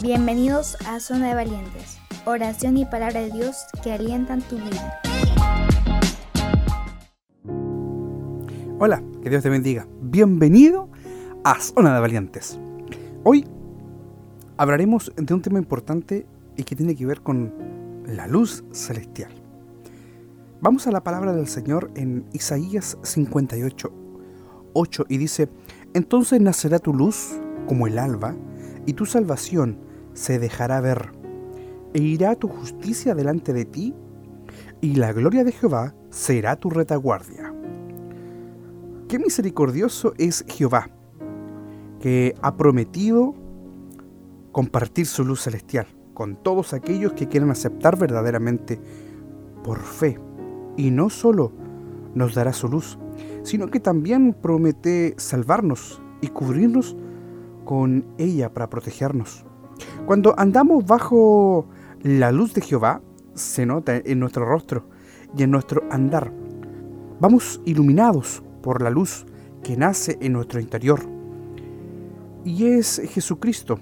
Bienvenidos a Zona de Valientes, oración y palabra de Dios que alientan tu vida. Hola, que Dios te bendiga. Bienvenido a Zona de Valientes. Hoy hablaremos de un tema importante y que tiene que ver con la luz celestial. Vamos a la palabra del Señor en Isaías 58, 8 y dice, entonces nacerá tu luz como el alba y tu salvación se dejará ver, e irá tu justicia delante de ti, y la gloria de Jehová será tu retaguardia. Qué misericordioso es Jehová, que ha prometido compartir su luz celestial con todos aquellos que quieran aceptar verdaderamente por fe. Y no solo nos dará su luz, sino que también promete salvarnos y cubrirnos con ella para protegernos. Cuando andamos bajo la luz de Jehová, se nota en nuestro rostro y en nuestro andar. Vamos iluminados por la luz que nace en nuestro interior. Y es Jesucristo,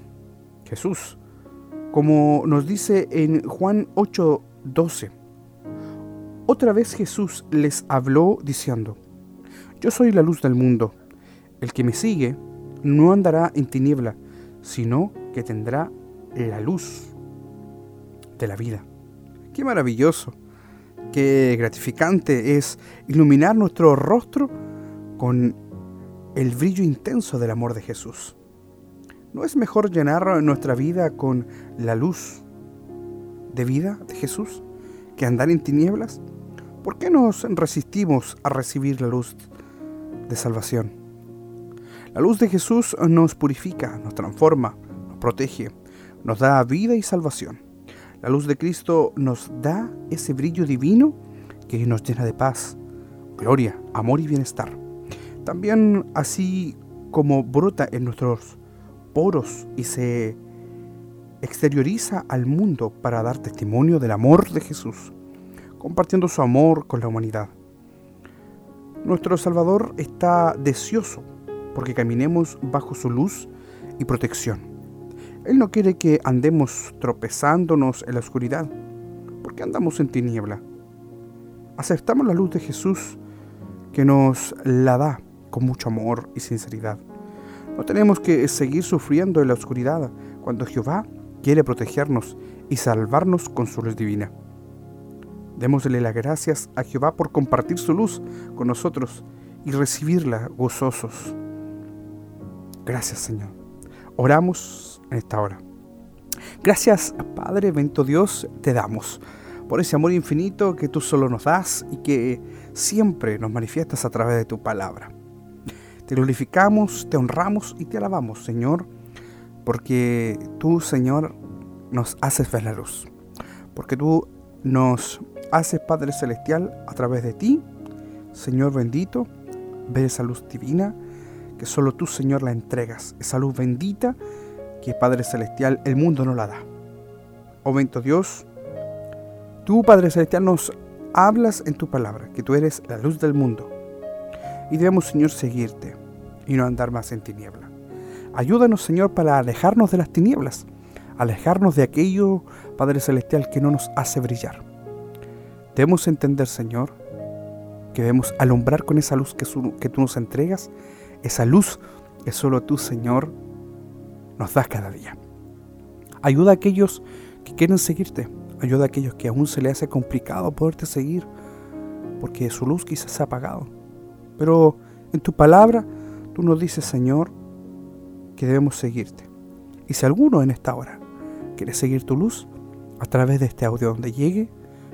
Jesús, como nos dice en Juan 8:12. Otra vez Jesús les habló diciendo, Yo soy la luz del mundo. El que me sigue no andará en tiniebla, sino que tendrá la luz de la vida. Qué maravilloso, qué gratificante es iluminar nuestro rostro con el brillo intenso del amor de Jesús. ¿No es mejor llenar nuestra vida con la luz de vida de Jesús que andar en tinieblas? ¿Por qué nos resistimos a recibir la luz de salvación? La luz de Jesús nos purifica, nos transforma, protege, nos da vida y salvación. La luz de Cristo nos da ese brillo divino que nos llena de paz, gloria, amor y bienestar. También así como brota en nuestros poros y se exterioriza al mundo para dar testimonio del amor de Jesús, compartiendo su amor con la humanidad. Nuestro Salvador está deseoso porque caminemos bajo su luz y protección. Él no quiere que andemos tropezándonos en la oscuridad, porque andamos en tiniebla. Aceptamos la luz de Jesús que nos la da con mucho amor y sinceridad. No tenemos que seguir sufriendo en la oscuridad cuando Jehová quiere protegernos y salvarnos con su luz divina. Démosle las gracias a Jehová por compartir su luz con nosotros y recibirla gozosos. Gracias Señor. Oramos en esta hora. Gracias, Padre, bendito Dios, te damos por ese amor infinito que tú solo nos das y que siempre nos manifiestas a través de tu palabra. Te glorificamos, te honramos y te alabamos, Señor, porque tú, Señor, nos haces ver la luz. Porque tú nos haces, Padre Celestial, a través de ti, Señor bendito, ver esa luz divina que solo tú, Señor, la entregas. Esa luz bendita que Padre Celestial el mundo no la da. Oh bendito Dios, tú Padre Celestial nos hablas en tu palabra, que tú eres la luz del mundo. Y debemos Señor seguirte y no andar más en tiniebla. Ayúdanos Señor para alejarnos de las tinieblas, alejarnos de aquello, Padre Celestial, que no nos hace brillar. Debemos entender Señor que debemos alumbrar con esa luz que, que tú nos entregas, esa luz que solo tú Señor nos das cada día. Ayuda a aquellos que quieren seguirte. Ayuda a aquellos que aún se les hace complicado poderte seguir porque su luz quizás se ha apagado. Pero en tu palabra tú nos dices, Señor, que debemos seguirte. Y si alguno en esta hora quiere seguir tu luz, a través de este audio donde llegue,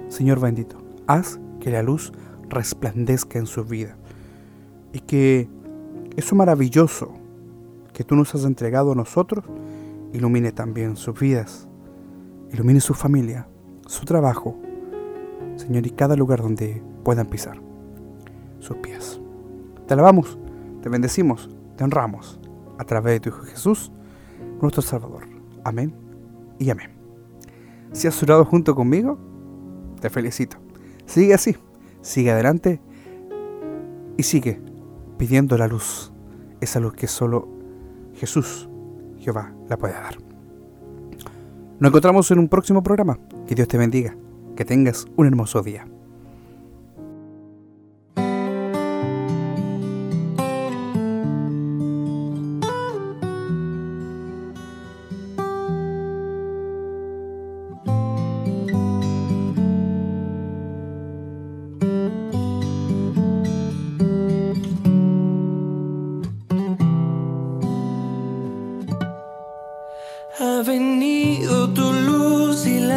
Señor bendito, haz que la luz resplandezca en su vida. Y que eso maravilloso que tú nos has entregado a nosotros, ilumine también sus vidas, ilumine su familia, su trabajo, Señor, y cada lugar donde puedan pisar sus pies. Te alabamos, te bendecimos, te honramos a través de tu Hijo Jesús, nuestro Salvador. Amén y amén. Si has orado junto conmigo, te felicito. Sigue así, sigue adelante y sigue pidiendo la luz, esa luz que solo Jesús, Jehová, la puede dar. Nos encontramos en un próximo programa. Que Dios te bendiga. Que tengas un hermoso día.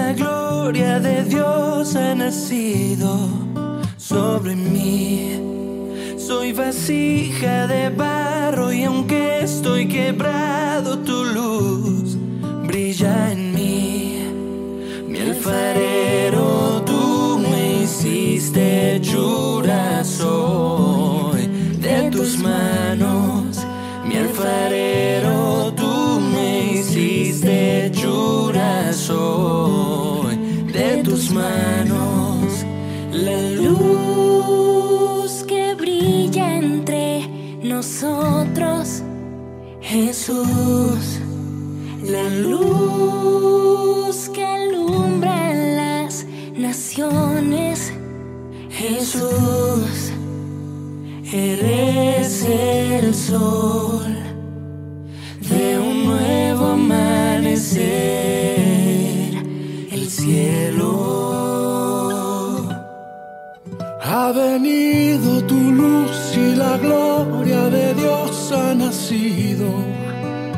la gloria de Dios ha nacido sobre mí. Soy vasija de barro y aunque estoy quebrado, tu luz brilla en mí. Mi alfarero, tú me hiciste llorar, soy de tus manos. Mi alfarero, tú me hiciste llorar, soy. entre nosotros, Jesús, la luz que alumbra las naciones, Jesús, eres el sol.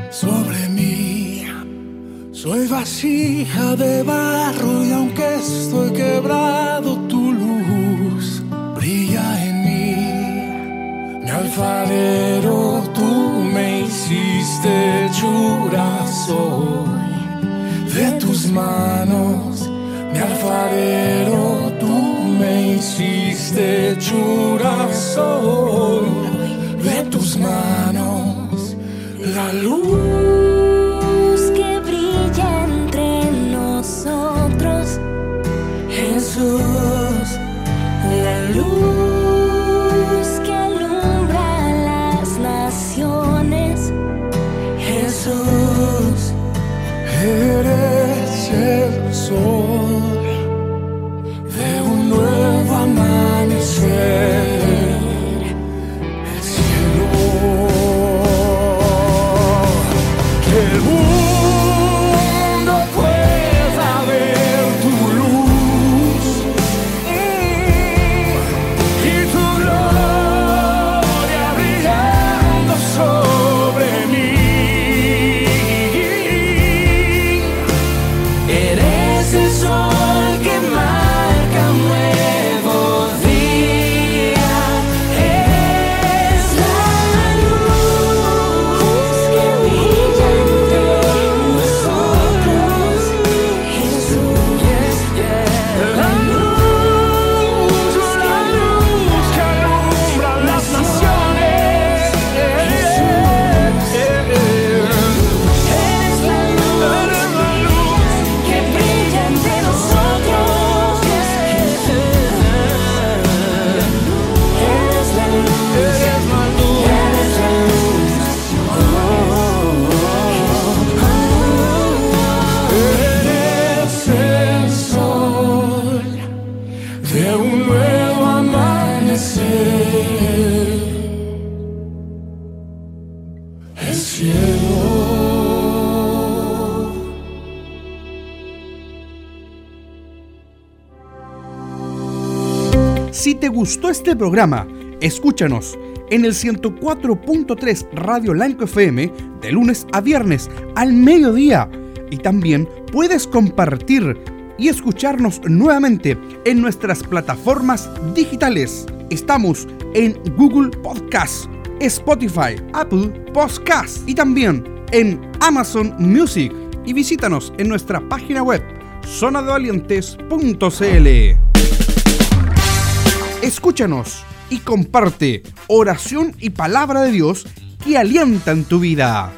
sobre mí. Soy vasija de barro y aunque estoy quebrado, tu luz brilla en mí. Mi alfarero, tú me hiciste hechura, soy de tus manos. Mi alfarero, tú me hiciste hechura, soy de tus manos. Lalu Si te gustó este programa, escúchanos en el 104.3 Radio Blanco FM de lunes a viernes al mediodía. Y también puedes compartir y escucharnos nuevamente en nuestras plataformas digitales. Estamos en Google Podcast Spotify, Apple Podcast y también en Amazon Music. Y visítanos en nuestra página web zonadevalientes.cl. Escúchanos y comparte oración y palabra de Dios que alientan tu vida.